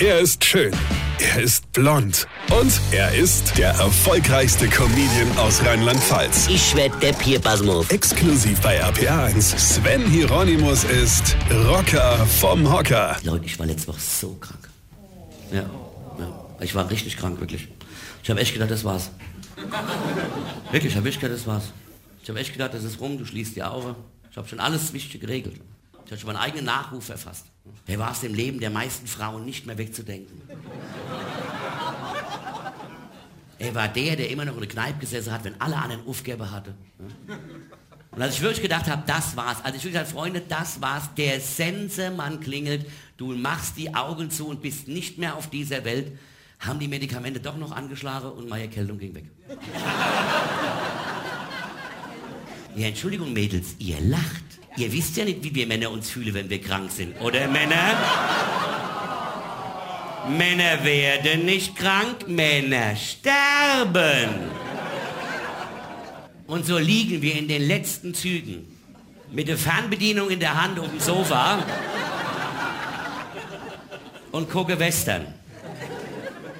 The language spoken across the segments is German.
Er ist schön. Er ist blond. Und er ist der erfolgreichste Comedian aus Rheinland-Pfalz. Ich werd der Pierpasmus. Exklusiv bei RPA1. Sven Hieronymus ist Rocker vom Hocker. Leute, ich war letzte Woche so krank. Ja, ja. Ich war richtig krank, wirklich. Ich habe echt gedacht, das war's. Wirklich, ich habe echt gedacht, das war's. Ich habe echt gedacht, das ist rum, du schließt die Augen. Ich habe schon alles Wichtige geregelt. Ich habe schon meinen eigenen Nachruf verfasst. Wer war es im Leben der meisten Frauen nicht mehr wegzudenken? Er war der, der immer noch in der Kneipe gesessen hat, wenn alle anderen Aufgabe hatte. Und als ich wirklich gedacht habe, das war's, als ich wirklich gesagt Freunde, das war's, der Sensemann klingelt, du machst die Augen zu und bist nicht mehr auf dieser Welt, haben die Medikamente doch noch angeschlagen und meine Erkältung ging weg. ja, Entschuldigung, Mädels, ihr lacht. Ihr wisst ja nicht, wie wir Männer uns fühlen, wenn wir krank sind, oder Männer? Männer werden nicht krank, Männer sterben. Und so liegen wir in den letzten Zügen mit der Fernbedienung in der Hand auf dem Sofa und gucke Western.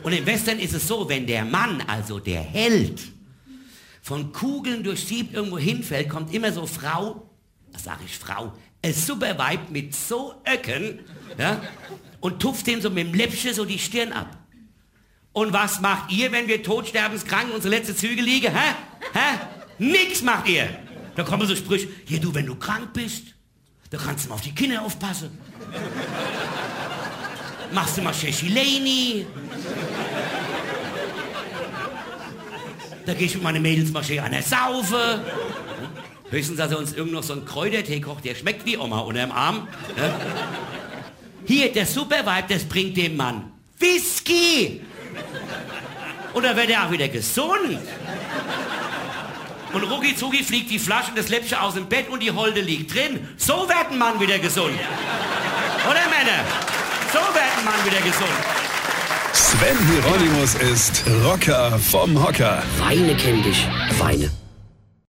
Und im Western ist es so, wenn der Mann, also der Held, von Kugeln durchsiebt irgendwo hinfällt, kommt immer so Frau sag ich, Frau, ein super Weib mit so Öcken, ja, und tupft den so mit dem Läppchen so die Stirn ab. Und was macht ihr, wenn wir todsterbenskrank unsere letzte Züge liegen, hä? Hä? Nix macht ihr. Da kommen so Sprüche, hier du, wenn du krank bist, da kannst du mal auf die Kinder aufpassen. Machst du mal Sheshileni. Da geh ich mit meinen Mädels mal schön an der Saufe. Höchstens, dass er uns irgend noch so einen Kräutertee kocht, der schmeckt wie Oma unter dem Arm. Ja? Hier, der Supervibe, das bringt dem Mann Whisky. Und dann wird er auch wieder gesund. Und rucki zucki fliegt die Flasche und das Läppchen aus dem Bett und die Holde liegt drin. So wird ein Mann wieder gesund. Oder Männer? So wird ein Mann wieder gesund. Sven Hieronymus ist Rocker vom Hocker. Weine kenn dich, weine.